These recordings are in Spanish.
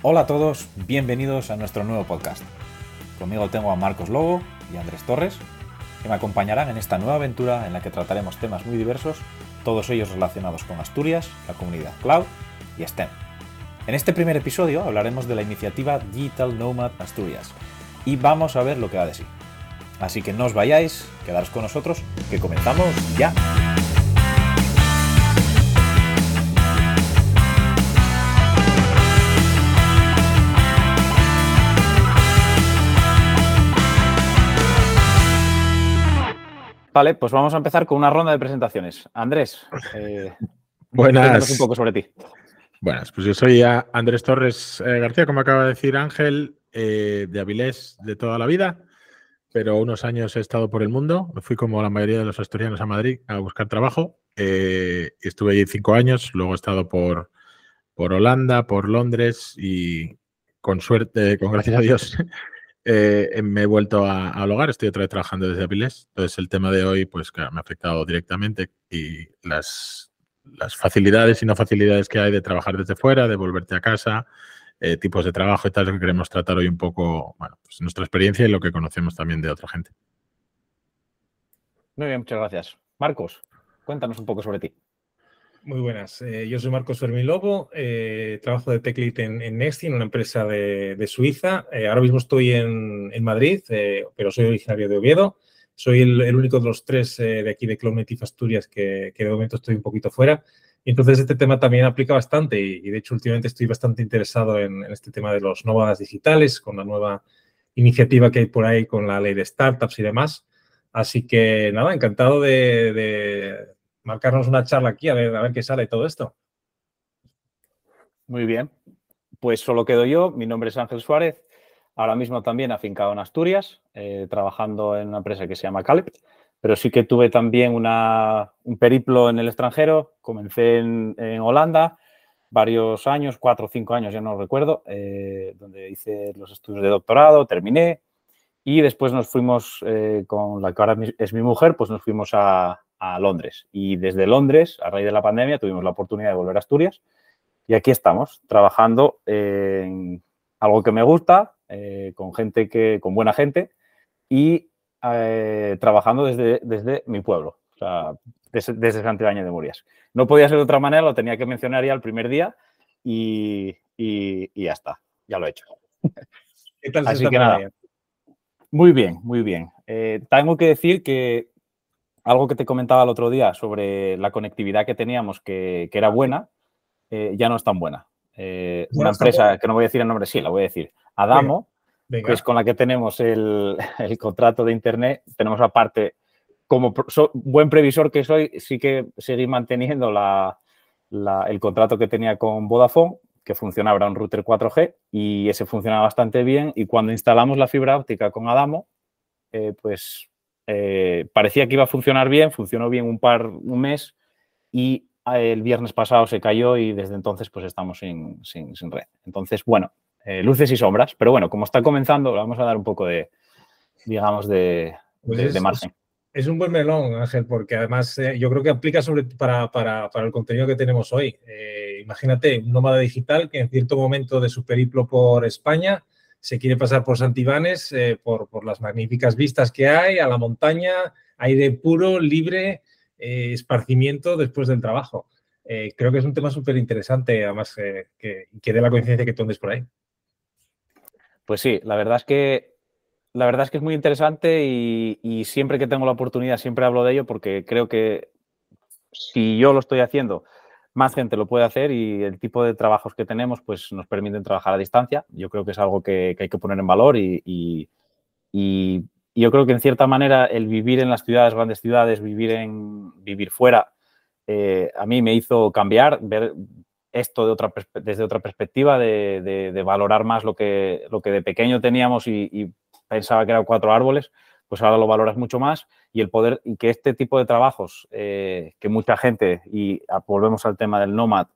Hola a todos, bienvenidos a nuestro nuevo podcast. Conmigo tengo a Marcos Lobo y Andrés Torres, que me acompañarán en esta nueva aventura en la que trataremos temas muy diversos, todos ellos relacionados con Asturias, la comunidad cloud y STEM. En este primer episodio hablaremos de la iniciativa Digital Nomad Asturias y vamos a ver lo que va de sí. Así que no os vayáis, quedaros con nosotros, que comenzamos ya. Vale, pues vamos a empezar con una ronda de presentaciones. Andrés, eh, buenas. un poco sobre ti. Buenas, pues yo soy Andrés Torres eh, García, como acaba de decir Ángel, eh, de Avilés de toda la vida, pero unos años he estado por el mundo. Me fui como la mayoría de los asturianos a Madrid a buscar trabajo. estuve allí cinco años, luego he estado por, por Holanda, por Londres y con suerte, con gracias a Dios, Eh, me he vuelto a, al hogar, estoy otra vez trabajando desde Avilés. Entonces, el tema de hoy, pues me ha afectado directamente y las, facilidades y no facilidades que hay de trabajar desde fuera, de volverte a casa, eh, tipos de trabajo y tal, que queremos tratar hoy un poco, pues nuestra experiencia y lo que conocemos también de otra gente. Muy bien, muchas gracias. Marcos, cuéntanos un poco sobre ti. Muy buenas. Eh, yo soy Marcos Fermín Lobo, eh, trabajo de TechLead en, en Nexti, en una empresa de, Suiza. Eh, ahora mismo estoy en, Madrid, pero soy originario de Oviedo. Soy el, único de los tres de aquí de Cloud Native Asturias que, de momento estoy un poquito fuera. Y entonces este tema también aplica bastante y, de hecho últimamente estoy bastante interesado en, este tema de los nómadas digitales, con la nueva iniciativa que hay por ahí con la ley de startups y demás. Así que nada, encantado de marcarnos una charla aquí a ver, a ver qué sale todo esto. Muy bien. Pues solo quedo yo. Mi nombre es Ángel Suárez. Ahora mismo también afincado en Asturias, eh, trabajando en una empresa que se llama Caleb. Pero sí que tuve también un periplo en el extranjero. Comencé en, Holanda varios años, cuatro o cinco años, ya no recuerdo, eh, donde hice los estudios de doctorado, terminé. Y después nos fuimos eh, con la que ahora es mi mujer, pues nos fuimos a, a Londres. Y desde Londres, a raíz de la pandemia, tuvimos la oportunidad de volver a Asturias. Y aquí estamos, trabajando en algo que me gusta, eh, con gente que, con buena gente, y eh, trabajando desde, desde mi pueblo, o sea, desde, desde de Murias. No podía ser de otra manera, lo tenía que mencionar ya el primer día y, ya está, ya lo he hecho. ¿Qué tal Así que nada. Muy bien, muy bien. Eh, tengo que decir que algo que te comentaba el otro día sobre la conectividad que teníamos, que, era buena, eh, ya no es tan buena. Eh, una empresa, que no voy a decir el nombre, sí, la voy a decir, Adamo, que es con la que tenemos el, contrato de Internet, tenemos aparte, como buen previsor que soy, sí que seguí manteniendo el contrato que tenía con Vodafone, que funcionaba, era un router 4G, y ese funcionaba bastante bien, y cuando instalamos la fibra óptica con Adamo, eh, pues eh, parecía que iba a funcionar bien, funcionó bien un par, un mes y ah, el viernes pasado se cayó y desde entonces pues estamos sin, red. Entonces, bueno, eh, luces y sombras, pero bueno, como está comenzando, vamos a dar un poco de, digamos, de, pues margen. Es, un buen melón, Ángel, porque además eh, yo creo que aplica sobre para, para, el contenido que tenemos hoy. imagínate, un nómada digital que en cierto momento de su periplo por España se quiere pasar por Santibanes eh, por, las magníficas vistas que hay, a la montaña, aire puro, libre, eh, esparcimiento después del trabajo. Eh, creo que es un tema súper interesante, además que, dé la coincidencia que tú andes por ahí. Pues sí, la verdad es que la verdad es que es muy interesante y, siempre que tengo la oportunidad siempre hablo de ello porque creo que si yo lo estoy haciendo más gente lo puede hacer y el tipo de trabajos que tenemos pues nos permiten trabajar a distancia. Yo creo que es algo que, hay que poner en valor y, yo creo que en cierta manera el vivir en las ciudades, grandes ciudades, vivir, en, vivir fuera, eh, a mí me hizo cambiar, ver esto de otra, desde otra perspectiva, de, valorar más lo que, lo que de pequeño teníamos y, pensaba que eran cuatro árboles, pues ahora lo valoras mucho más y el poder y que este tipo de trabajos eh, que mucha gente, y volvemos al tema del nomad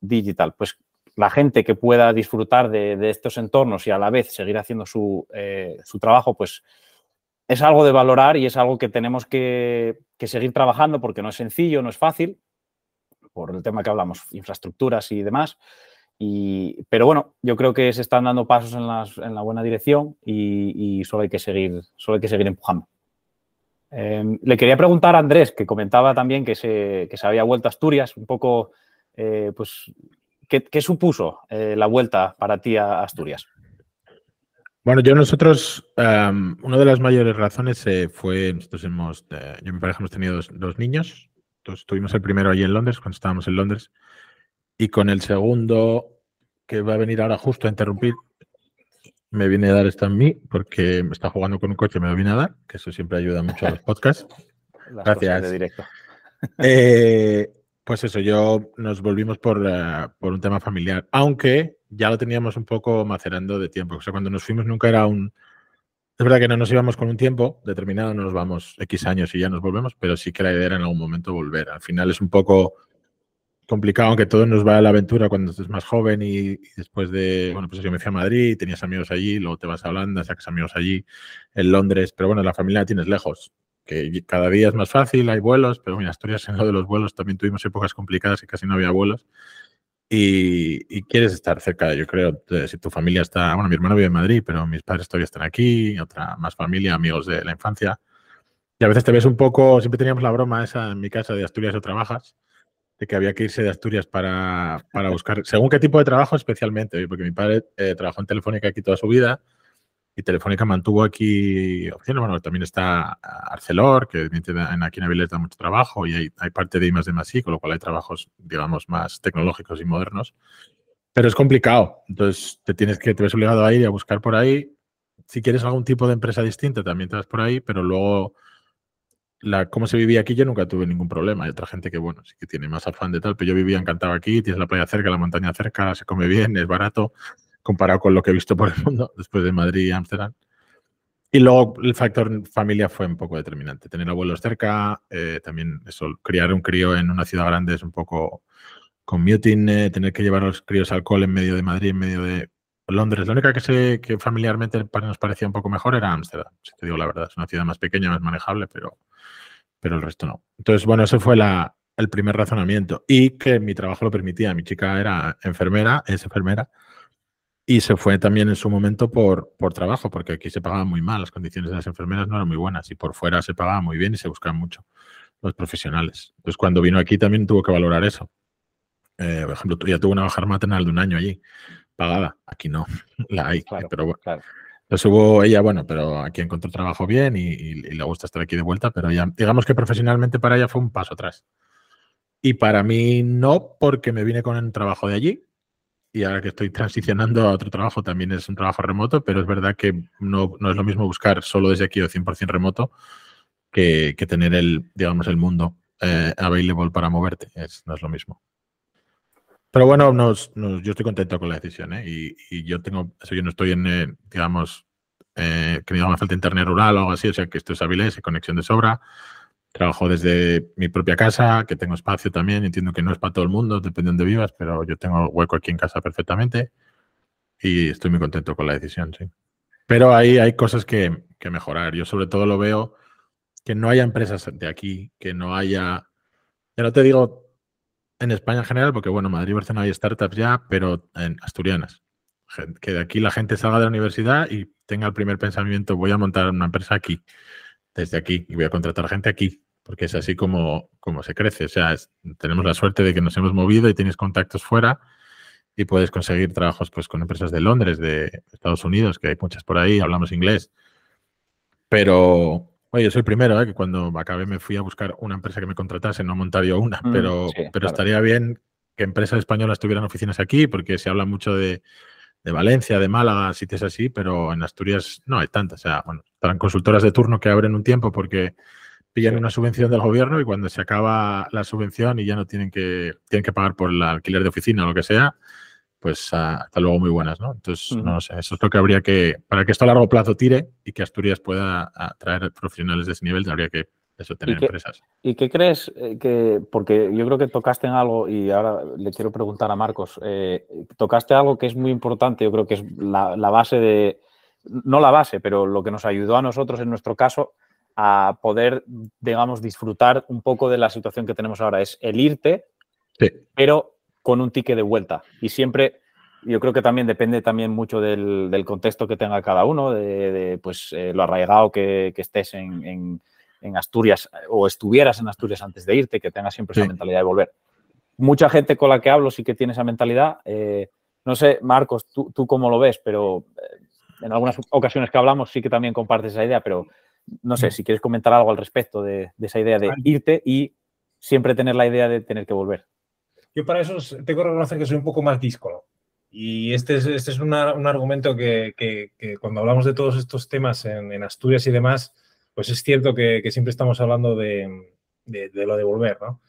digital, pues la gente que pueda disfrutar de, estos entornos y a la vez seguir haciendo eh, su, trabajo, pues es algo de valorar y es algo que tenemos que, seguir trabajando porque no es sencillo, no es fácil, por el tema que hablamos, infraestructuras y demás. pero bueno, yo creo que se están dando pasos en, la buena dirección y, solo, hay que seguir, solo hay que seguir empujando. Em, le quería preguntar a Andrés, que comentaba también que se, que se había vuelto a Asturias, un poco, eh, pues, ¿qué, supuso eh, la vuelta para ti a Asturias? Bueno, yo nosotros, una de las mayores razones eh, fue, nosotros hemos, yo y mi pareja hemos tenido dos, niños, entonces tuvimos el primero allí en Londres, cuando estábamos en Londres, y con el segundo, que va a venir ahora justo a interrumpir, me viene a dar esto a mí, porque me está jugando con un coche y me lo viene a dar, que eso siempre ayuda mucho a los podcasts. Gracias. De directo. Eh, pues eso, yo nos volvimos por, eh, por, un tema familiar, aunque ya lo teníamos un poco macerando de tiempo. O sea, cuando nos fuimos nunca era un... Es verdad que no nos íbamos con un tiempo determinado, no nos vamos X años y ya nos volvemos, pero sí que la idea era en algún momento volver. Al final es un poco complicado, aunque todo nos va a la aventura cuando estás más joven y, después de, bueno, pues yo me fui a Madrid, tenías amigos allí, luego te vas a Holanda, sacas amigos allí, en Londres, pero bueno, la familia la tienes lejos que cada día es más fácil, hay vuelos, pero en Asturias en lo de los vuelos también tuvimos épocas complicadas y casi no había vuelos. Y, quieres estar cerca, yo creo, si tu familia está, bueno, mi hermano vive en Madrid, pero mis padres todavía están aquí, otra más familia, amigos de la infancia. Y a veces te ves un poco, siempre teníamos la broma esa en mi casa de Asturias o trabajas, de que había que irse de Asturias para, para buscar, según qué tipo de trabajo especialmente, porque mi padre eh, trabajó en Telefónica aquí toda su vida, y Telefónica mantuvo aquí opciones. Bueno, también está Arcelor, que aquí en Avilés da mucho trabajo y hay, hay parte de I de I, con lo cual hay trabajos, digamos, más tecnológicos y modernos. Pero es complicado. Entonces, te tienes que, te ves obligado a ir a buscar por ahí. Si quieres algún tipo de empresa distinta, también te vas por ahí, pero luego la, cómo se vivía aquí, yo nunca tuve ningún problema. Hay otra gente que, bueno, sí que tiene más afán de tal, pero yo vivía encantado aquí, tienes la playa cerca, la montaña cerca, se come bien, es barato comparado con lo que he visto por el mundo después de Madrid y Ámsterdam. Y luego el factor familia fue un poco determinante. Tener abuelos cerca, eh, también eso, criar un crío en una ciudad grande es un poco commuting, eh, tener que llevar a los críos al cole en medio de Madrid, en medio de Londres. La única que sé que familiarmente nos parecía un poco mejor era Ámsterdam, si te digo la verdad. Es una ciudad más pequeña, más manejable, pero, pero el resto no. Entonces, bueno, ese fue la, el primer razonamiento. Y que mi trabajo lo permitía. Mi chica era enfermera, es enfermera y se fue también en su momento por, por trabajo, porque aquí se pagaba muy mal, las condiciones de las enfermeras no eran muy buenas y por fuera se pagaba muy bien y se buscaban mucho los profesionales. Entonces, cuando vino aquí también tuvo que valorar eso. Eh, por ejemplo, ya tuvo una baja maternal de un año allí, pagada. Aquí no, la hay, pero bueno. Entonces hubo ella, bueno, pero aquí encontró trabajo bien y, y, le gusta estar aquí de vuelta, pero ya, digamos que profesionalmente para ella fue un paso atrás. Y para mí no, porque me vine con el trabajo de allí, y ahora que estoy transicionando a otro trabajo también es un trabajo remoto, pero es verdad que no, no es lo mismo buscar solo desde aquí o 100% remoto que, que, tener el, digamos, el mundo eh, available para moverte. Es, no es lo mismo. Pero bueno, yo estoy contento con la decisión ¿eh? y, yo tengo, eso yo no estoy en, eh, digamos, eh, que me falta internet rural o algo así, o sea que esto es hábil, conexión de sobra. Trabajo desde mi propia casa, que tengo espacio también. Entiendo que no es para todo el mundo, depende de donde vivas, pero yo tengo hueco aquí en casa perfectamente y estoy muy contento con la decisión. Pero ahí hay cosas que, mejorar. Yo sobre todo lo veo que no haya empresas de aquí, que no haya, ya no te digo en España en general, porque bueno, Madrid y Barcelona hay startups ya, pero en asturianas. Que de aquí la gente salga de la universidad y tenga el primer pensamiento, voy a montar una empresa aquí, desde aquí, y voy a contratar gente aquí porque es así como, como se crece. O sea, tenemos la suerte de que nos hemos movido y tienes contactos fuera y puedes conseguir trabajos pues, con empresas de Londres, de Estados Unidos, que hay muchas por ahí, hablamos inglés. Pero, oye, yo soy el primero, ¿eh? que cuando acabé me fui a buscar una empresa que me contratase, no montar yo una, mm, pero, pero estaría bien que empresas españolas tuvieran oficinas aquí, porque se habla mucho de, de Valencia, de Málaga, sitios así, pero en Asturias no hay tantas. O sea, bueno, estarán consultoras de turno que abren un tiempo porque pillan una subvención del gobierno y cuando se acaba la subvención y ya no tienen que, tienen que pagar por el alquiler de oficina o lo que sea, pues ah, hasta luego muy buenas, ¿no? Entonces, no sé, eso es lo que habría que, para que esto a largo plazo tire y que Asturias pueda atraer profesionales de ese nivel, habría que eso, tener empresas. ¿Y qué crees eh, que, porque yo creo que tocaste en algo y ahora le quiero preguntar a Marcos, eh, tocaste algo que es muy importante, yo creo que es la, la base de, no la base, pero lo que nos ayudó a nosotros en nuestro caso, a poder, digamos, disfrutar un poco de la situación que tenemos ahora. Es el irte, pero con un ticket de vuelta. Y siempre yo creo que también depende también mucho del, contexto que tenga cada uno, de, pues eh, lo arraigado que, estés en, Asturias o estuvieras en Asturias antes de irte, que tengas siempre esa mentalidad de volver. Mucha gente con la que hablo sí que tiene esa mentalidad. Eh, no sé, Marcos, tú, tú, cómo lo ves, pero eh, en algunas ocasiones que hablamos sí que también compartes esa idea, pero no sé mm. si quieres comentar algo al respecto de, esa idea de irte y siempre tener la idea de tener que volver. Yo para eso tengo que reconocer que soy un poco más díscolo. Y este es, este es un argumento que, cuando hablamos de todos estos temas en, Asturias y demás, pues es cierto que, siempre estamos hablando de, lo de volver, ¿no?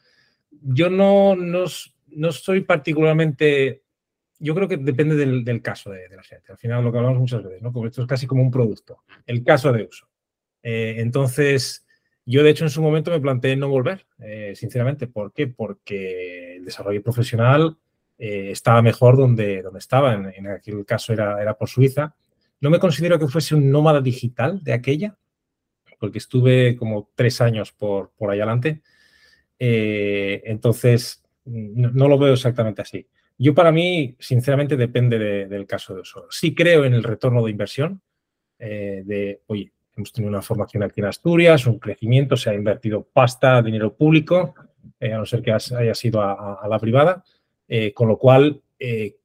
Yo no, no, no, soy particularmente... Yo creo que depende del, caso de, la gente. Al final lo que hablamos muchas veces, ¿no? Como esto es casi como un producto. El caso de uso. Eh, entonces, yo de hecho en su momento me planteé no volver, eh, sinceramente. ¿Por qué? Porque el desarrollo profesional eh, estaba mejor donde, donde estaba, en, aquel caso era, era por Suiza. No me considero que fuese un nómada digital de aquella, porque estuve como tres años por, por ahí adelante. Eh, entonces, no, lo veo exactamente así. Yo para mí, sinceramente, depende del caso de uso. Sí creo en el retorno de inversión, de, oye, hemos tenido una formación aquí en Asturias, un crecimiento, se ha invertido pasta, dinero público, a no ser que haya sido a la privada. Eh, con lo cual, eh,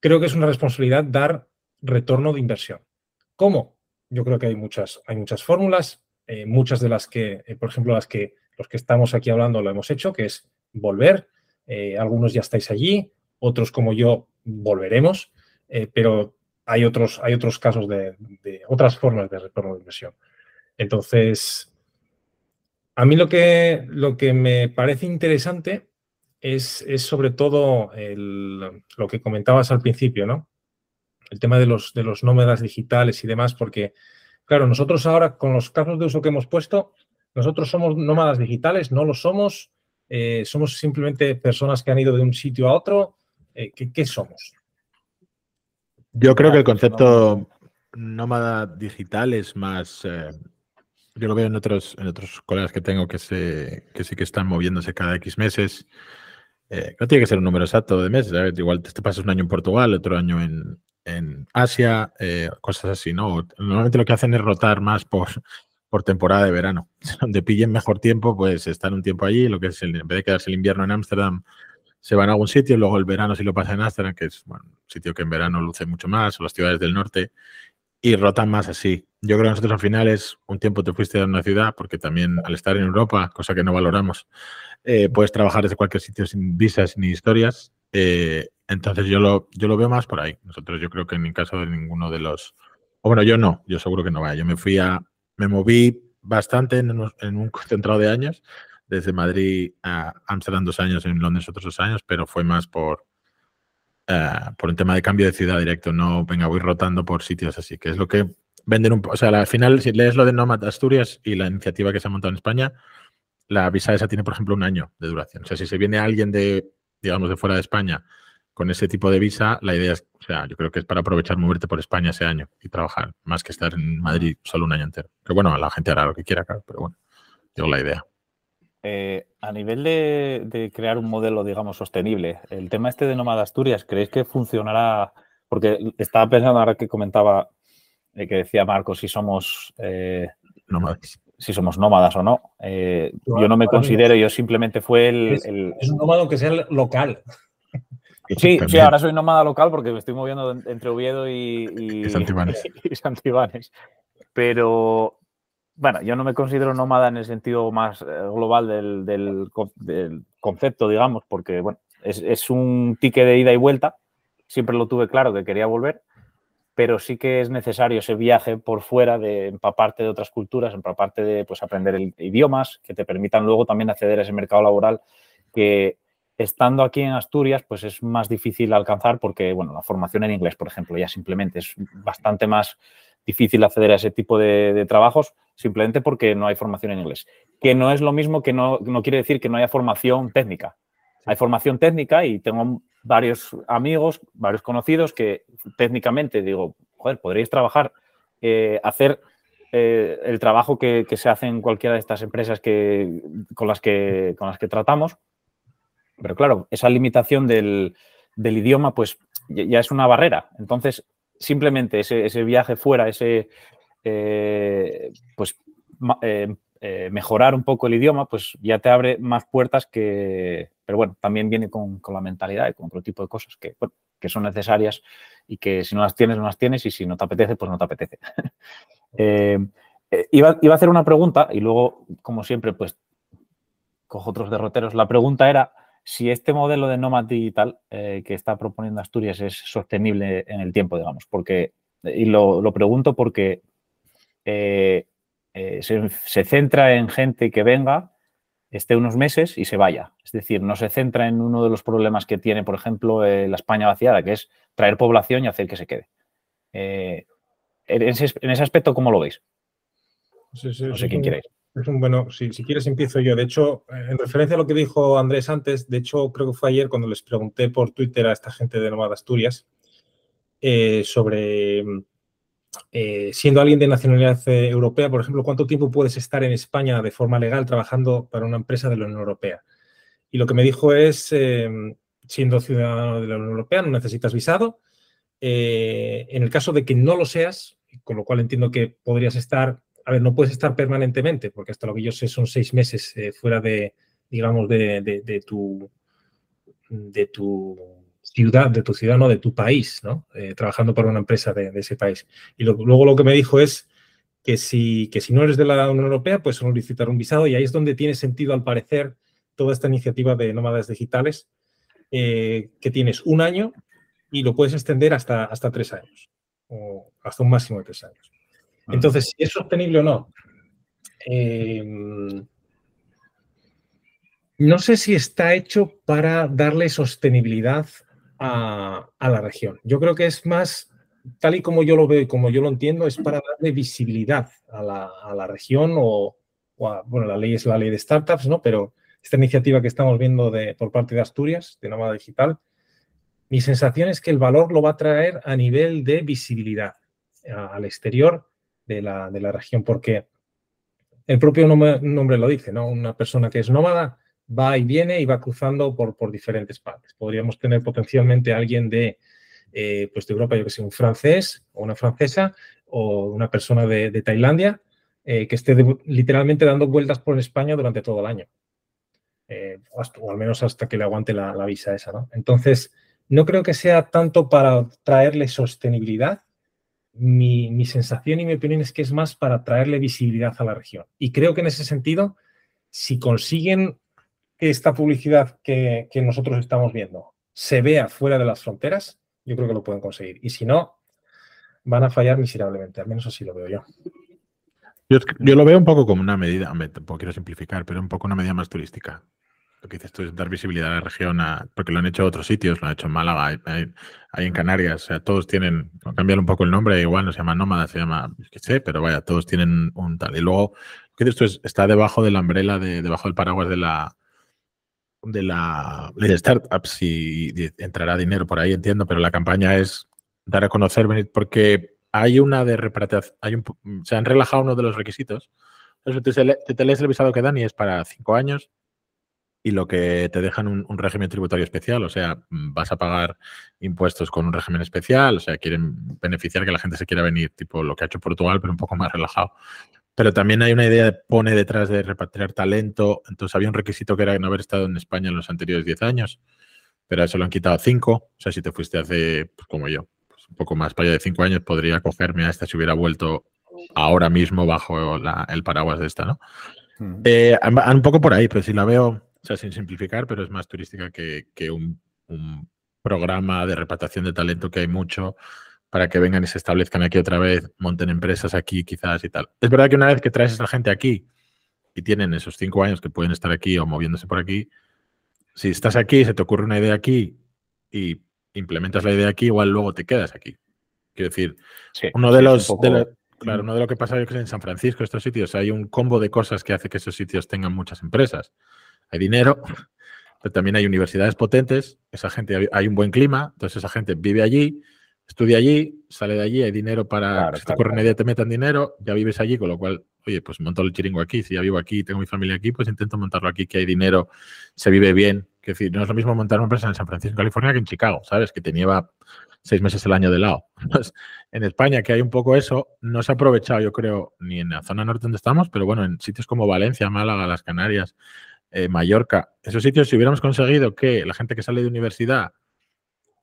creo que es una responsabilidad dar retorno de inversión. ¿Cómo? Yo creo que hay muchas, hay muchas fórmulas, eh, muchas de las que, por ejemplo, las que los que estamos aquí hablando lo hemos hecho, que es volver. algunos ya estáis allí, otros como yo volveremos, pero hay otros, hay otros casos de, otras formas de retorno de inversión. Entonces, a mí lo que, lo que me parece interesante es, sobre todo lo que comentabas al principio, ¿no? El tema de los, de los nómadas digitales y demás, porque, claro, nosotros ahora con los casos de uso que hemos puesto, nosotros somos nómadas digitales, no lo somos, eh, somos simplemente personas que han ido de un sitio a otro. Eh, ¿qué, somos? Yo creo que el concepto nómada digital es más, eh, yo lo veo en otros, en otros colegas que tengo que, se, que sí que están moviéndose cada X meses. Eh, no tiene que ser un número exacto de meses, igual te, pasas un año en Portugal, otro año en, Asia, eh, cosas así, ¿no? Normalmente lo que hacen es rotar más por, por temporada de verano. Donde pillen mejor tiempo, pues están un tiempo allí, lo que es en vez de quedarse el invierno en Ámsterdam, se van a algún sitio, luego el verano si lo pasan en Ámsterdam, que es un sitio que en verano luce mucho más, o las ciudades del norte, y rotan más así. Yo creo que nosotros al final es un tiempo te fuiste a una ciudad, porque también al estar en Europa, cosa que no valoramos, eh, puedes trabajar desde cualquier sitio sin visas ni historias. Eh, entonces yo lo, yo lo veo más por ahí. Nosotros yo creo que en mi caso de ninguno de los... O bueno, yo no, yo seguro que no vaya. Yo me fui a... Me moví bastante en, un concentrado de años, desde Madrid a Amsterdam dos años, en Londres otros dos años, pero fue más por, eh, por un tema de cambio de ciudad directo, no venga, voy rotando por sitios así, que es lo que venden un O sea, al final, si lees lo de Nomad Asturias y la iniciativa que se ha montado en España, la visa esa tiene, por ejemplo, un año de duración. O sea, si se viene alguien de, digamos, de fuera de España con ese tipo de visa, la idea es, o sea, yo creo que es para aprovechar moverte por España ese año y trabajar, más que estar en Madrid solo un año entero. Que bueno, la gente hará lo que quiera, claro, pero bueno, yo la idea. Eh, a nivel de, crear un modelo, digamos, sostenible, el tema este de Nómada Asturias, ¿creéis que funcionará? Porque estaba pensando ahora que comentaba, eh, que decía Marcos, si somos eh, nómadas si somos nómadas o no. Eh, yo no me considero, yo simplemente fue el... Es, un nómada que sea local. Sí, sí, ahora soy nómada local porque me estoy moviendo entre Oviedo y, y, Santibanes. Pero, bueno, yo no me considero nómada en el sentido más eh, global del, del, concepto, digamos, porque, bueno, es, es un ticket de ida y vuelta. Siempre lo tuve claro que quería volver pero sí que es necesario ese viaje por fuera de empaparte de otras culturas, empaparte de pues, aprender idiomas que te permitan luego también acceder a ese mercado laboral que estando aquí en Asturias pues es más difícil alcanzar porque, bueno, la formación en inglés, por ejemplo, ya simplemente es bastante más difícil acceder a ese tipo de, trabajos simplemente porque no hay formación en inglés. Que no es lo mismo que no, no quiere decir que no haya formación técnica. Hay formación técnica y tengo varios amigos, varios conocidos que técnicamente digo, joder, podréis trabajar, eh, hacer eh, el trabajo que, se hace en cualquiera de estas empresas que, con, las que, con las que tratamos. Pero claro, esa limitación del, idioma, pues ya es una barrera. Entonces, simplemente ese, viaje fuera, ese, eh, pues, eh, eh, mejorar un poco el idioma, pues ya te abre más puertas que, pero bueno, también viene con, la mentalidad y con otro tipo de cosas que, que son necesarias y que si no las tienes, no las tienes y si no te apetece, pues no te apetece. iba, iba, a hacer una pregunta y luego, como siempre, pues cojo otros derroteros. La pregunta era si este modelo de nómada digital que está proponiendo Asturias es sostenible en el tiempo, digamos, porque, y lo, pregunto porque eh, eh, se, centra en gente que venga, esté unos meses y se vaya. Es decir, no se centra en uno de los problemas que tiene, por ejemplo, la España vaciada, que es traer población y hacer que se quede. En ese, aspecto, ¿cómo lo veis? no sé quién queréis bueno, si, quieres empiezo yo. De hecho, eh, en referencia a lo que dijo Andrés antes, de hecho creo que fue ayer cuando les pregunté por Twitter a esta gente de Nomad Asturias eh, sobre, eh, siendo alguien de nacionalidad europea, por ejemplo, cuánto tiempo puedes estar en España de forma legal trabajando para una empresa de la Unión Europea. Y lo que me dijo es, siendo ciudadano de la Unión Europea, no necesitas visado. en el caso de que no lo seas, con lo cual entiendo que podrías estar a ver, no puedes estar permanentemente, porque hasta lo que yo sé son seis meses eh, fuera de, digamos, de, tu, de tu ciudad, de tu ciudad, no, de tu país, ¿no? Eh, trabajando para una empresa de, ese país. Y luego lo que me dijo es que si, que si no eres de la Unión Europea, pues solicitar un visado y ahí es donde tiene sentido, al parecer, toda esta iniciativa de nómadas digitales, eh, que tienes un año y lo puedes extender hasta, hasta tres años, o hasta un máximo de tres años. Entonces, si es sostenible o no, em, no sé si está hecho para darle sostenibilidad a, la región. Yo creo que es más, tal y como yo lo veo y como yo lo entiendo, es para darle visibilidad a la, región o, bueno, la ley es la ley de startups, ¿no? Pero esta iniciativa que estamos viendo de, por parte de Asturias, de Nómada Digital, mi sensación es que el valor lo va a traer a nivel de visibilidad al exterior de la, de la región, porque el propio nombre, lo dice, ¿no? Una persona que es nómada va y viene y va cruzando por, por diferentes partes. Podríamos tener potencialmente alguien de, eh, pues de Europa, yo que sé, un francés o una francesa o una persona de, Tailandia eh, que esté literalmente dando vueltas por España durante todo el año. Eh, o, al menos hasta que le aguante la, la visa esa, ¿no? Entonces, no creo que sea tanto para traerle sostenibilidad, mi, sensación y mi opinión es que es más para traerle visibilidad a la región. Y creo que en ese sentido, si consiguen esta publicidad que, nosotros estamos viendo se vea fuera de las fronteras, yo creo que lo pueden conseguir. Y si no, van a fallar miserablemente, al menos así lo veo yo. Yo, lo veo un poco como una medida, tampoco quiero simplificar, pero un poco una medida más turística lo que dices tú es dar visibilidad a la región, porque lo han hecho otros sitios, lo han hecho en Málaga, hay, en Canarias, o sea, todos tienen, cambiar un poco el nombre, igual no se llama Nómada, se llama, qué sé, pero vaya, todos tienen un tal. Y luego, lo que dices tú está debajo de la umbrella, de, debajo del paraguas de la de la ley de startups y, entrará dinero por ahí, entiendo, pero la campaña es dar a conocer, porque hay una de hay un, se han relajado uno de los requisitos. Entonces, te, te lees el visado que dan y es para cinco años, y lo que te dejan un, un, régimen tributario especial, o sea, vas a pagar impuestos con un régimen especial, o sea, quieren beneficiar que la gente se quiera venir, tipo lo que ha hecho Portugal, pero un poco más relajado. Pero también hay una idea, pone detrás de repatriar talento, entonces había un requisito que era no haber estado en España en los anteriores 10 años, pero eso lo han quitado 5, o sea, si te fuiste hace, pues, como yo, pues, un poco más para allá de 5 años, podría cogerme a esta si hubiera vuelto ahora mismo bajo el paraguas de esta, ¿no? Eh, un poco por ahí, pero si la veo, o sea, sin simplificar, pero es más turística que, un, programa de repatriación de talento que hay mucho para que vengan y se establezcan aquí otra vez, monten empresas aquí quizás y tal. Es verdad que una vez que traes a esa gente aquí y tienen esos cinco años que pueden estar aquí o moviéndose por aquí, si estás aquí, se te ocurre una idea aquí y implementas la idea aquí, igual luego te quedas aquí. Quiero decir, uno de los... claro, uno de lo que pasa en San Francisco, estos sitios, hay un combo de cosas que hace que esos sitios tengan muchas empresas hay dinero, pero también hay universidades potentes, esa gente, hay un buen clima, entonces esa gente vive allí, estudia allí, sale de allí, hay dinero para, si te una idea, te metan dinero, ya vives allí, con lo cual, oye, pues monto el chiringo aquí, si ya vivo aquí, tengo mi familia aquí, pues intento montarlo aquí, que hay dinero, se vive bien, Que decir, no es lo mismo montar una empresa en San Francisco, California, que en Chicago, ¿sabes? Que tenía seis meses el año de lado. en España, que hay un poco eso, no se ha aprovechado, yo creo, ni en la zona norte donde estamos, pero bueno, en sitios como Valencia, Málaga, las Canarias, eh, Mallorca, esos sitios, si hubiéramos conseguido que la gente que sale de universidad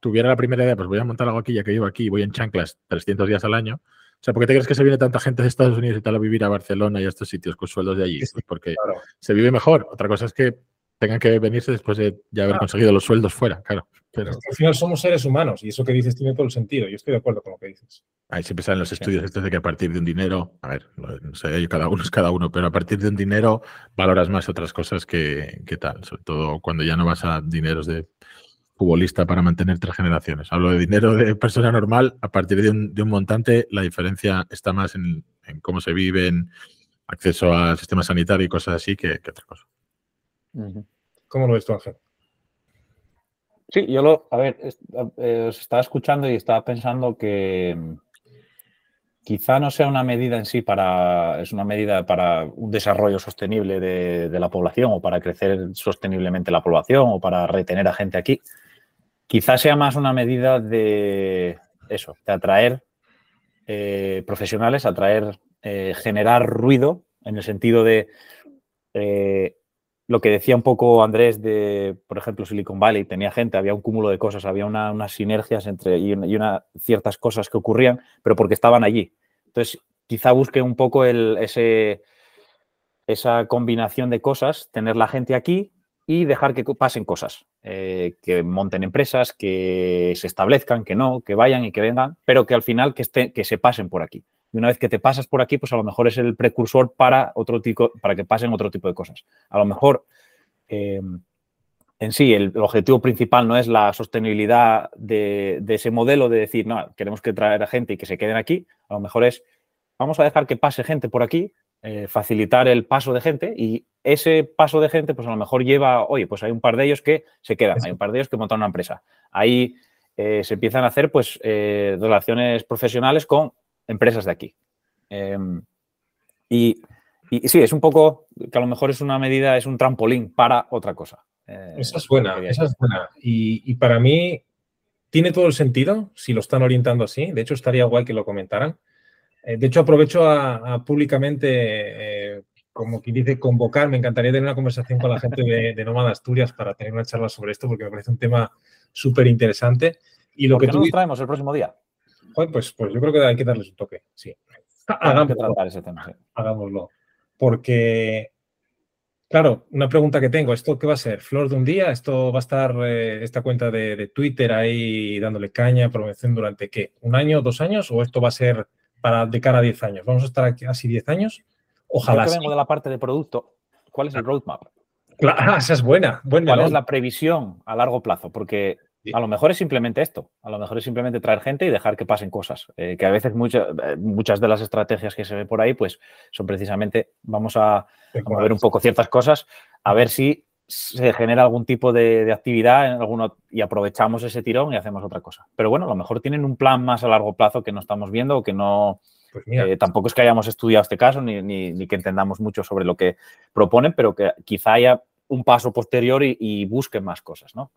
tuviera la primera idea, pues voy a montar algo aquí, ya que vivo aquí, voy en chanclas 300 días al año. O sea, ¿por qué te crees que se viene tanta gente de Estados Unidos y tal a vivir a Barcelona y a estos sitios con sueldos de allí? Pues porque se vive mejor. Otra cosa es que tengan que venirse después de ya haber conseguido los sueldos fuera, claro. Pero... al final somos seres humanos y eso que dices tiene todo el sentido. Yo estoy de acuerdo con lo que dices. Ahí siempre salen los estudios estos de que a partir de un dinero, a ver, no sé, cada uno es cada uno, pero a partir de un dinero valoras más otras cosas que, que tal, sobre todo cuando ya no vas a dineros de futbolista para mantener tres generaciones. Hablo de dinero de persona normal, a partir de un, de un montante la diferencia está más en, en, cómo se vive, en acceso al sistema sanitario y cosas así que, que otra cosa. ¿Cómo lo ves tú, Ángel? Sí, yo lo, a ver, eh, os estaba escuchando y estaba pensando que mm, quizá no sea una medida en sí para, es una medida para un desarrollo sostenible de, de la población o para crecer sosteniblemente la población o para retener a gente aquí. Quizá sea más una medida de eso, de atraer eh, profesionales, atraer, eh, generar ruido en el sentido de eh, lo que decía un poco Andrés de, por ejemplo, Silicon Valley, tenía gente, había un cúmulo de cosas, había una, unas sinergias entre y, una, ciertas cosas que ocurrían, pero porque estaban allí. Entonces, quizá busque un poco ese, esa combinación de cosas, tener la gente aquí y dejar que pasen cosas, eh, que monten empresas, que se establezcan, que no, que vayan y que vengan, pero que al final que, esté, que se pasen por aquí. Y una vez que te pasas por aquí, pues a lo mejor es el precursor para, otro tipo, para que pasen otro tipo de cosas. A lo mejor eh, en sí el, el, objetivo principal no es la sostenibilidad de, de, ese modelo de decir, no, queremos que traer a gente y que se queden aquí. A lo mejor es, vamos a dejar que pase gente por aquí, eh, facilitar el paso de gente y ese paso de gente, pues a lo mejor lleva, oye, pues hay un par de ellos que se quedan, hay un par de ellos que montan una empresa. Ahí eh, se empiezan a hacer, pues, eh, relaciones profesionales con empresas de aquí. Eh, y, y, sí, es un poco, que a lo mejor es una medida, es un trampolín para otra cosa. Esa es buena, esa es buena. Y, y, para mí tiene todo el sentido si lo están orientando así. De hecho, estaría guay que lo comentaran. Eh, de hecho, aprovecho a, a públicamente, eh, como quien dice, convocar. Me encantaría tener una conversación con la gente de, de Nómada Asturias para tener una charla sobre esto, porque me parece un tema súper interesante. Y lo que tú... nos traemos el próximo día? pues, pues yo creo que hay que darles un toque, sí. Hagámoslo. tratar ese tema, sí. Hagámoslo. Porque, claro, una pregunta que tengo, ¿esto qué va a ser? ¿Flor de un día? ¿Esto va a estar eh, esta cuenta de, de, Twitter ahí dándole caña, promoción durante qué? ¿Un año, dos años? ¿O esto va a ser para de cara a 10 años? ¿Vamos a estar aquí así 10 años? Ojalá. Yo que vengo de la parte de producto. ¿Cuál es el roadmap? Claro, esa es buena. Buen ¿Cuál es la previsión a largo plazo? Porque a lo mejor es simplemente esto, a lo mejor es simplemente traer gente y dejar que pasen cosas, eh, que a veces mucha, eh, muchas de las estrategias que se ven por ahí, pues son precisamente, vamos a, a mover un poco ciertas cosas, a ver si se genera algún tipo de, de, actividad en alguno y aprovechamos ese tirón y hacemos otra cosa. Pero bueno, a lo mejor tienen un plan más a largo plazo que no estamos viendo o que no, pues eh, tampoco es que hayamos estudiado este caso ni, ni, ni, que entendamos mucho sobre lo que proponen, pero que quizá haya un paso posterior y, y busquen más cosas, ¿no?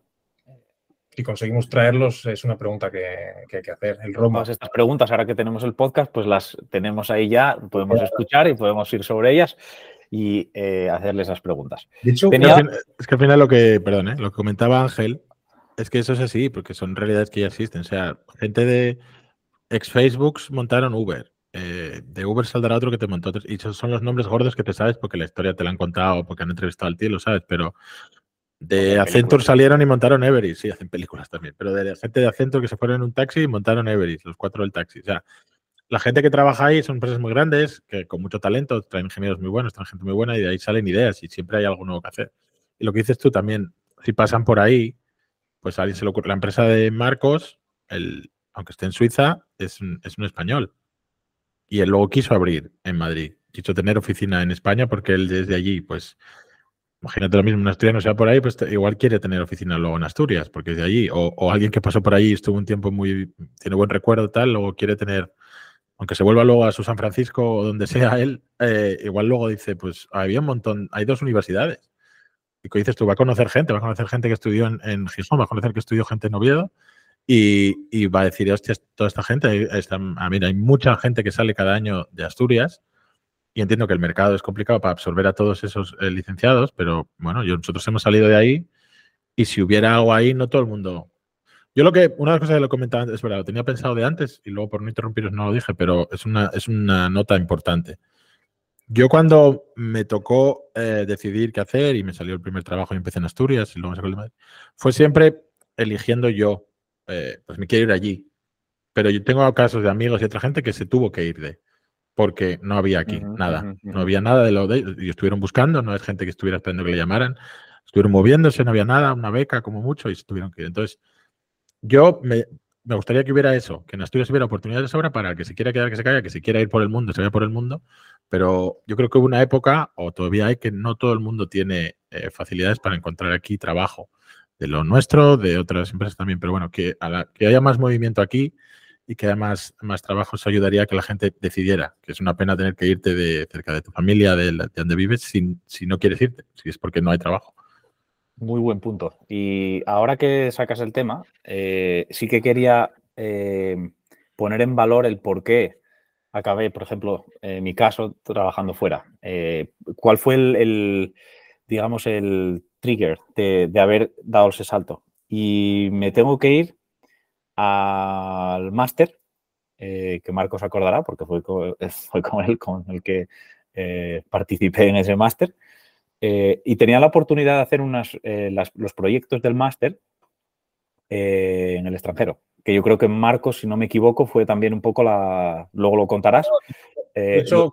si conseguimos traerlos, es una pregunta que, que hay que hacer. El Roma. Todas estas preguntas, ahora que tenemos el podcast, pues las tenemos ahí ya, podemos escuchar y podemos ir sobre ellas y eh, hacerles las preguntas. De hecho, Tenía... es que al final lo que, perdón, ¿eh? lo que comentaba Ángel, es que eso es así, porque son realidades que ya existen. O sea, gente de ex Facebooks montaron Uber. Eh, de Uber saldrá otro que te montó. Y esos son los nombres gordos que te sabes porque la historia te la han contado, porque han entrevistado al tío, lo sabes, pero de Accenture salieron y montaron Everest, sí, hacen películas también, pero de la gente de Accenture que se fueron en un taxi y montaron Everest, los cuatro del taxi. O sea, la gente que trabaja ahí son empresas muy grandes, que con mucho talento, traen ingenieros muy buenos, traen gente muy buena y de ahí salen ideas y siempre hay algo nuevo que hacer. Y lo que dices tú también, si pasan por ahí, pues a alguien se le ocurre. La empresa de Marcos, el, aunque esté en Suiza, es un, es un español. Y él luego quiso abrir en Madrid, quiso tener oficina en España porque él desde allí, pues Imagínate lo mismo, un asturiano sea por ahí, pues igual quiere tener oficina luego en Asturias, porque es de allí. O, o, alguien que pasó por allí estuvo un tiempo muy, tiene buen recuerdo, tal, luego quiere tener, aunque se vuelva luego a su San Francisco o donde sea él, eh, igual luego dice, pues había un montón, hay dos universidades. y que dices tú, va a conocer gente, va a conocer gente que estudió en, Gijón, va a conocer que estudió gente en Oviedo y, va a decir, hostia, toda esta gente, ah, mí hay mucha gente que sale cada año de Asturias y entiendo que el mercado es complicado para absorber a todos esos eh, licenciados, pero bueno, nosotros hemos salido de ahí y si hubiera algo ahí, no todo el mundo. Yo lo que, una de las cosas que lo comentaba antes, es verdad, lo tenía pensado de antes y luego por no interrumpiros no lo dije, pero es una, es una nota importante. Yo cuando me tocó eh, decidir qué hacer y me salió el primer trabajo y empecé en Asturias y luego me sacó el de Madrid, fue siempre eligiendo yo eh, pues me quiero ir allí. Pero yo tengo casos de amigos y otra gente que se tuvo que ir de, porque no había aquí nada. No había nada de lo de ellos. Y estuvieron buscando, no es gente que estuviera esperando que le llamaran. Estuvieron moviéndose, no había nada, una beca como mucho y se tuvieron que ir. Entonces, yo me, gustaría que hubiera eso, que en Asturias hubiera oportunidades de sobra para el que se quiera quedar, que se caiga, que se quiera ir por el mundo, se vaya por el mundo. Pero yo creo que hubo una época, o todavía hay, que no todo el mundo tiene eh, facilidades para encontrar aquí trabajo de lo nuestro, de otras empresas también, pero bueno, que, que haya más movimiento aquí y que haya más, más trabajo, eso ayudaría a que la gente decidiera, que es una pena tener que irte de cerca de tu familia, de, donde vives, si, si no quieres irte, si es porque no hay trabajo. Muy buen punto. Y ahora que sacas el tema, eh, sí que quería eh, poner en valor el por qué acabé, por ejemplo, mi caso, trabajando fuera. Eh, ¿Cuál fue el, digamos, el trigger de, haber dado ese salto. Y me tengo que ir al máster, que Marcos acordará, porque fue con, fue con él con el que participé en ese máster. Eh, y tenía la oportunidad de hacer unas, los proyectos del máster en el extranjero, que yo creo que Marcos, si no me equivoco, fue también un poco la... Luego lo contarás. De hecho,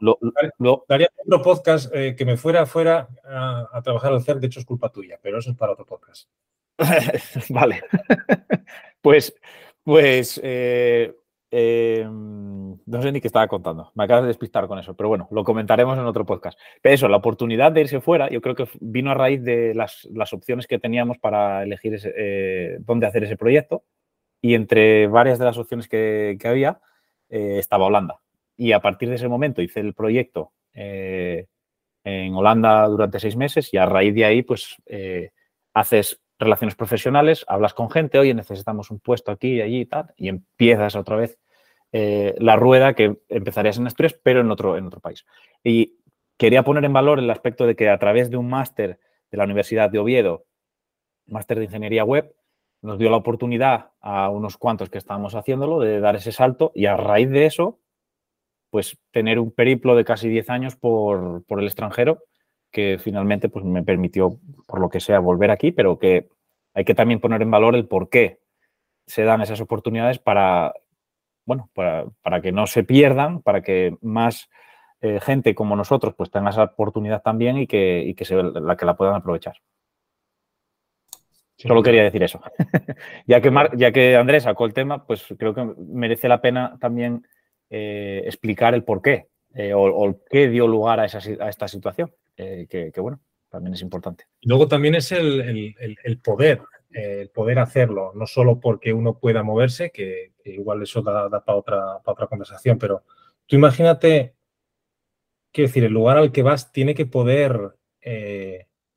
daría otro podcast eh, que me fuera fuera a, trabajar al CER, de hecho es culpa tuya, pero eso es para otro podcast. vale. pues, pues eh, em, no sé ni qué estaba contando. Me acabas de despistar con eso, pero bueno, lo comentaremos en otro podcast. Pero eso, la oportunidad de irse fuera, yo creo que vino a raíz de las, opciones que teníamos para elegir eh, dónde hacer ese proyecto. Y entre varias de las opciones que había, estaba Holanda y a partir de ese momento hice el proyecto eh, en Holanda durante seis meses y a raíz de ahí, pues, eh, haces relaciones profesionales, hablas con gente, oye, necesitamos un puesto aquí y allí y tal, y empiezas otra vez eh, la rueda que empezarías en Asturias, pero en otro, en otro país. Y quería poner en valor el aspecto de que a través de un máster de la Universidad de Oviedo, máster de Ingeniería Web, nos dio la oportunidad a unos cuantos que estábamos haciéndolo de dar ese salto y a raíz de eso pues tener un periplo de casi 10 años por, el extranjero que finalmente pues, me permitió, por lo que sea, volver aquí, pero que hay que también poner en valor el por qué se dan esas oportunidades para, bueno, para, que no se pierdan, para que más eh, gente como nosotros pues tenga esa oportunidad también y que, que se, la, que la puedan aprovechar. Solo quería decir eso. ya, que ya que Andrés sacó el tema, pues creo que merece la pena también eh, explicar el por qué eh, o, qué dio lugar a, esta situación, eh, que, bueno, también es importante. Y luego también es el, poder, el poder hacerlo, no solo porque uno pueda moverse, que, igual eso da, para, otra, otra conversación, pero tú imagínate, quiero decir, el lugar al que vas tiene que poder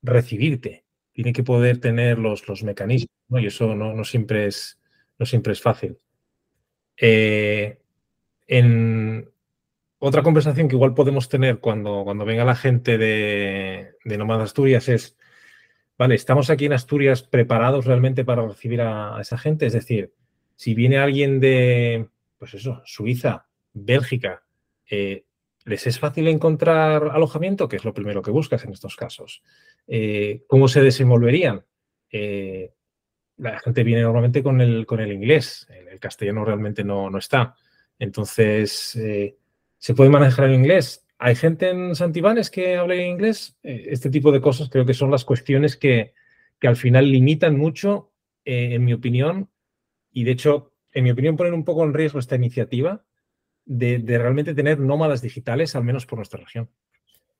recibirte, tiene que poder tener los, los mecanismos, y eso no, siempre, es, no siempre es fácil. Eh, en otra conversación que igual podemos tener cuando, cuando venga la gente de, de Asturias es, vale, ¿estamos aquí en Asturias preparados realmente para recibir a, esa gente? Es decir, si viene alguien de, pues eso, Suiza, Bélgica, eh, ¿les es fácil encontrar alojamiento? Que es lo primero que buscas en estos casos. Eh, ¿Cómo se desenvolverían? Eh, la gente viene normalmente con el, con el inglés, el, castellano realmente no, no está. Entonces, ¿se puede manejar el inglés? ¿Hay gente en Santibanes que hable inglés? Eh, este tipo de cosas creo que son las cuestiones que, al final limitan mucho, eh, en mi opinión, y de hecho, en mi opinión, ponen un poco en riesgo esta iniciativa de, realmente tener nómadas digitales, al menos por nuestra región.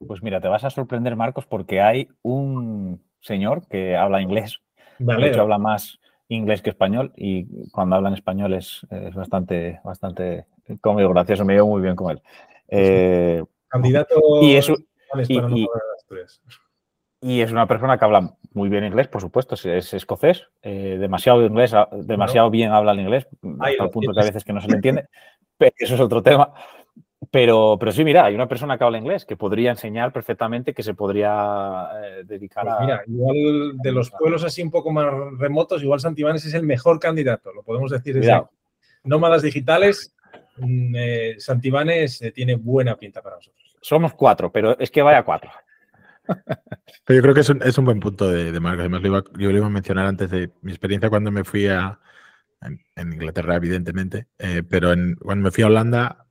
Pues mira, te vas a sorprender, Marcos, porque hay un señor que habla inglés. de hecho, habla más inglés que español y cuando hablan español es, bastante, bastante cómico, gracioso, me llevo muy bien con él. Eh, Candidato y eso, y es una persona que habla muy bien inglés, por supuesto, es, escocés, eh, demasiado inglés, demasiado bien habla el inglés, hasta el punto que a veces que no se le entiende, pero eso es otro tema. Pero, pero sí, mira, hay una persona que habla inglés que podría enseñar perfectamente, que se podría eh, dedicar pues a. Mira, igual de los pueblos así un poco más remotos, igual Santibanes es el mejor candidato, lo podemos decir desde Nómadas digitales, mm, eh, Santibanes eh, tiene buena pinta para nosotros. Somos cuatro, pero es que vaya cuatro. Pero yo creo que es un, buen punto de, de marca. Además, lo yo lo iba a mencionar antes de mi experiencia cuando me fui a, en, Inglaterra, evidentemente, pero en, cuando me fui a Holanda,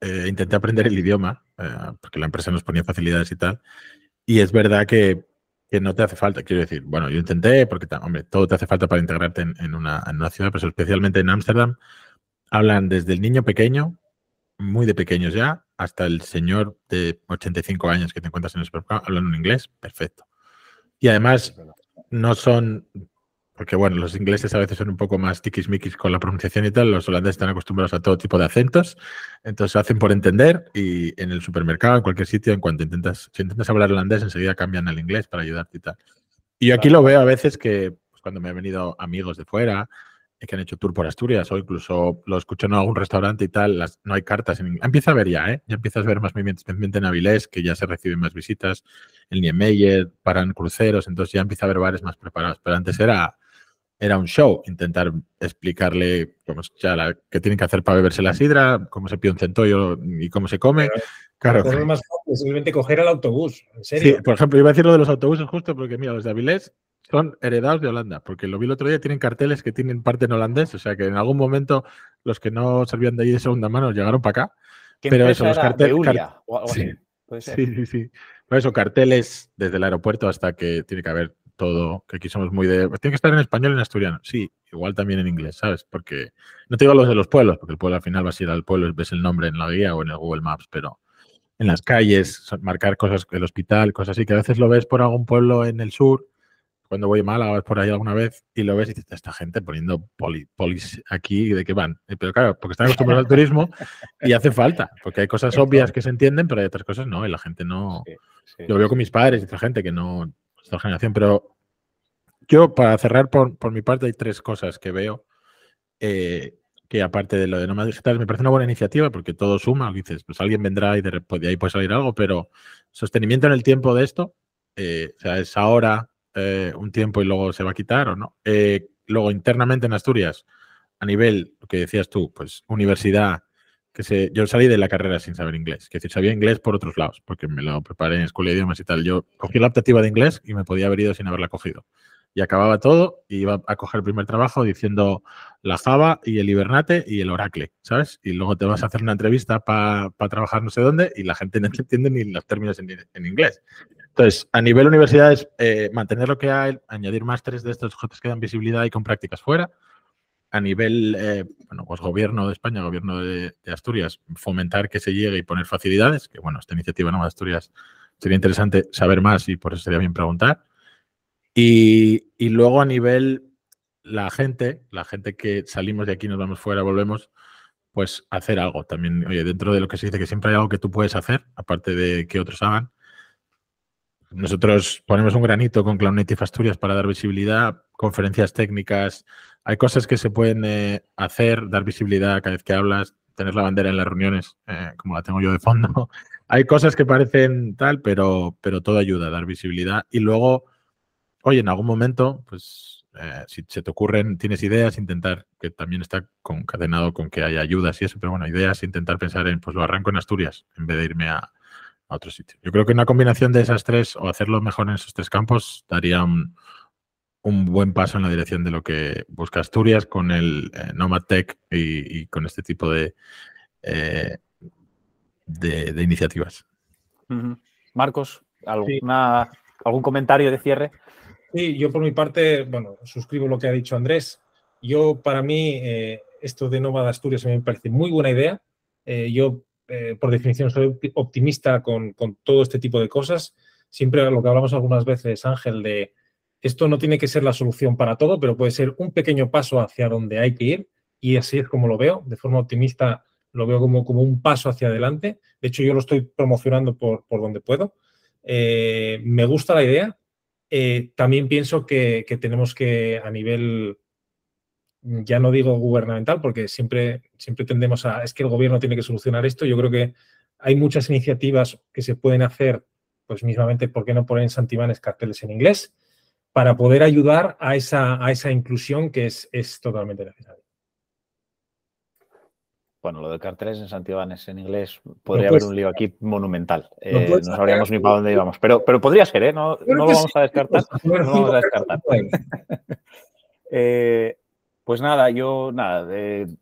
eh, intenté aprender el idioma, eh, porque la empresa nos ponía facilidades y tal. Y es verdad que, no te hace falta, quiero decir, bueno, yo intenté, porque, todo te hace falta para integrarte en, una, una, ciudad, pero especialmente en Ámsterdam, hablan desde el niño pequeño, muy de pequeños ya, hasta el señor de 85 años que te encuentras en el supermercado, hablan un inglés perfecto. Y además, no son porque bueno, los ingleses a veces son un poco más tiquismiquis con la pronunciación y tal, los holandeses están acostumbrados a todo tipo de acentos, entonces hacen por entender y en el supermercado, en cualquier sitio, en cuanto intentas, si intentas hablar holandés, enseguida cambian al inglés para ayudarte y tal. Y yo aquí lo veo a veces que pues, cuando me han venido amigos de fuera, que han hecho tour por Asturias o incluso lo escucho en algún restaurante y tal, las, no hay cartas en. Empieza a ver ya, ¿eh? Ya empiezas a ver más movimientos, especialmente en Avilés, que ya se reciben más visitas, el Niemeyer, paran cruceros, entonces ya empieza a haber bares más preparados. Pero antes era era un show, intentar explicarle cómo ya la, qué tienen que hacer para beberse la sidra, cómo se pide un centollo y cómo se come. claro. Es más fácil, simplemente coger el autobús, en serio. Sí, por ejemplo, iba a decir lo de los autobuses justo porque, mira, los de Avilés son heredados de Holanda, porque lo vi el otro día, tienen carteles que tienen parte en holandés, o sea que en algún momento los que no servían de ahí de segunda mano llegaron para acá. Pero eso, los carteles... sí. sí, sí, sí. Eso, carteles desde el aeropuerto hasta que tiene que haber todo, que aquí somos muy de... Pues tiene que estar en español y en asturiano. Sí, igual también en inglés, ¿sabes? Porque no te digo los de los pueblos, porque el pueblo al final vas a ir al pueblo y ves el nombre en la guía o en el Google Maps, pero en las calles, marcar cosas, el hospital, cosas así, que a veces lo ves por algún pueblo en el sur, cuando voy mal, vas por ahí alguna vez y lo ves y dices, esta gente poniendo polis aquí, ¿de qué van? Eh, pero claro, porque están acostumbrados al turismo y hace falta, porque hay cosas obvias que se entienden, pero hay otras cosas no, y la gente no... Yo lo veo con mis padres y otra gente que no, esta generación. Pero yo, para cerrar por, por mi parte, hay tres cosas que veo eh, que aparte de lo de nómada digital me parece una buena iniciativa porque todo suma. Dices, pues alguien vendrá y de, pues ahí puede salir algo, pero sostenimiento en el tiempo de esto, eh, o sea, es ahora eh, un tiempo y luego se va a quitar o no. luego, internamente en Asturias, a nivel, lo que decías tú, pues universidad, que yo salí de la carrera sin saber inglés, que decir, sabía inglés por otros lados, porque me lo preparé en escuela de idiomas y tal. Yo cogí la optativa de inglés y me podía haber ido sin haberla cogido. Y acababa todo y iba a coger el primer trabajo diciendo la Java y el Hibernate y el Oracle, ¿sabes? Y luego te vas a hacer una entrevista para trabajar no sé dónde y la gente no entiende ni los términos en, inglés. Entonces, a nivel universidades, eh, mantener lo que hay, añadir másteres de estos objetos que dan visibilidad y con prácticas fuera a nivel, eh, bueno, pues gobierno de España, gobierno de, Asturias, fomentar que se llegue y poner facilidades, que bueno, esta iniciativa no de Asturias sería interesante saber más y por eso sería bien preguntar. Y, luego a nivel la gente, la gente que salimos de aquí, nos vamos fuera, volvemos, pues hacer algo también. Oye, dentro de lo que se dice que siempre hay algo que tú puedes hacer, aparte de que otros hagan. Nosotros ponemos un granito con Cloud Native Asturias para dar visibilidad, conferencias técnicas, hay cosas que se pueden eh, hacer, dar visibilidad cada vez que hablas, tener la bandera en las reuniones, eh, como la tengo yo de fondo. Hay cosas que parecen tal, pero, pero todo ayuda a dar visibilidad. Y luego, oye, en algún momento, pues eh, si se te ocurren, tienes ideas, intentar, que también está concadenado con que haya ayudas y eso, pero bueno, ideas, intentar pensar en, pues lo arranco en Asturias, en vez de irme a, a otro sitio. Yo creo que una combinación de esas tres o hacerlo mejor en esos tres campos daría un, un buen paso en la dirección de lo que busca Asturias con el eh, Nomad Tech y, con este tipo de, eh, de, iniciativas. Marcos, ¿alguna, ¿algún comentario de cierre? Sí, yo por mi parte, bueno, suscribo lo que ha dicho Andrés. Yo, para mí, eh, esto de Nomad Asturias me parece muy buena idea. yo, por definición, soy optimista con, con todo este tipo de cosas. Siempre lo que hablamos algunas veces, Ángel, de esto no tiene que ser la solución para todo, pero puede ser un pequeño paso hacia donde hay que ir y así es como lo veo, de forma optimista lo veo como, como un paso hacia adelante. De hecho, yo lo estoy promocionando por, por donde puedo. Eh, me gusta la idea, Eh, también pienso que, tenemos que, a nivel, ya no digo gubernamental, porque siempre, siempre tendemos a, es que el gobierno tiene que solucionar esto. Yo creo que hay muchas iniciativas que se pueden hacer, pues mismamente, ¿por qué no poner en Santibanes carteles en inglés? Para poder ayudar a esa, a esa inclusión que es, es totalmente necesaria bueno, lo de carteles en Santibanes en inglés podría haber un lío aquí monumental. Eh, no, sabríamos ni para dónde íbamos. Pero, pero podría ser, ¿eh? No, lo vamos a descartar. No lo vamos a descartar. Eh, pues nada, yo, nada,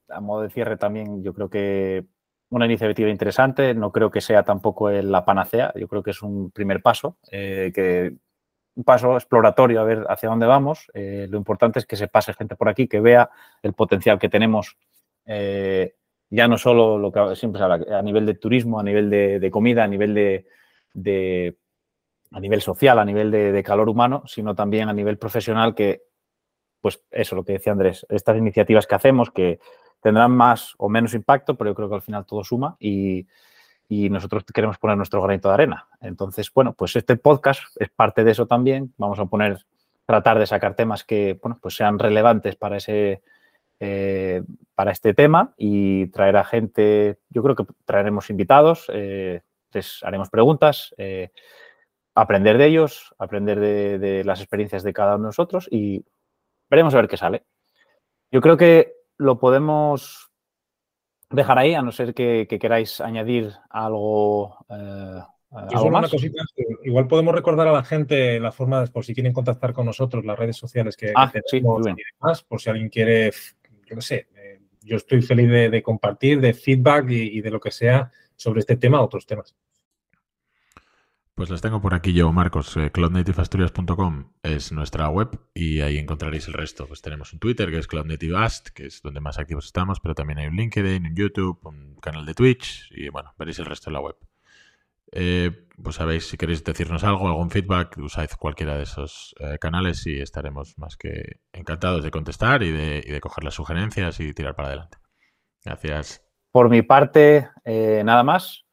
a modo de cierre también, yo creo que una iniciativa interesante. No creo que sea tampoco la panacea. Yo creo que es un primer paso, eh, que un paso exploratorio a ver hacia dónde vamos. lo importante es que se pase gente por aquí, que vea el potencial que tenemos ya no solo lo que siempre se a nivel de turismo, a nivel de, comida, a nivel de, a nivel social, a nivel de, calor humano, sino también a nivel profesional que, pues eso, lo que decía Andrés, estas iniciativas que hacemos que tendrán más o menos impacto, pero yo creo que al final todo suma y, nosotros queremos poner nuestro granito de arena. Entonces, bueno, pues este podcast es parte de eso también. Vamos a poner, tratar de sacar temas que, bueno, pues sean relevantes para ese eh, para este tema y traer a gente, yo creo que traeremos invitados, eh, les haremos preguntas, eh, aprender de ellos, aprender de, las experiencias de cada uno de nosotros y veremos a ver qué sale. Yo creo que lo podemos dejar ahí, a no ser que, queráis añadir algo. más. igual podemos recordar a la gente la forma, por si quieren contactar con nosotros, las redes sociales que, ah, tenemos por si alguien quiere yo no sé, eh, yo estoy feliz de, compartir, de feedback y, de lo que sea sobre este tema otros temas. Pues las tengo por aquí yo, Marcos. Eh, cloudnativeasturias.com es nuestra web y ahí encontraréis el resto. Pues tenemos un Twitter que es cloudnativeast, que es donde más activos estamos, pero también hay un LinkedIn, un YouTube, un canal de Twitch y bueno, veréis el resto en la web. Eh, pues sabéis, si queréis decirnos algo, algún feedback, usáis cualquiera de esos eh, canales y estaremos más que encantados de contestar y de, coger las sugerencias y tirar para adelante. Gracias. Por mi parte, eh, nada más.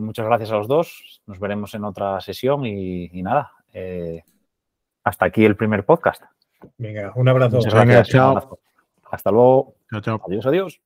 Muchas gracias a los dos. Nos veremos en otra sesión y, nada. hasta aquí el primer podcast. Venga, un abrazo. Muchas gracias. chao. Hasta luego. Chao, chao. Adiós, adiós.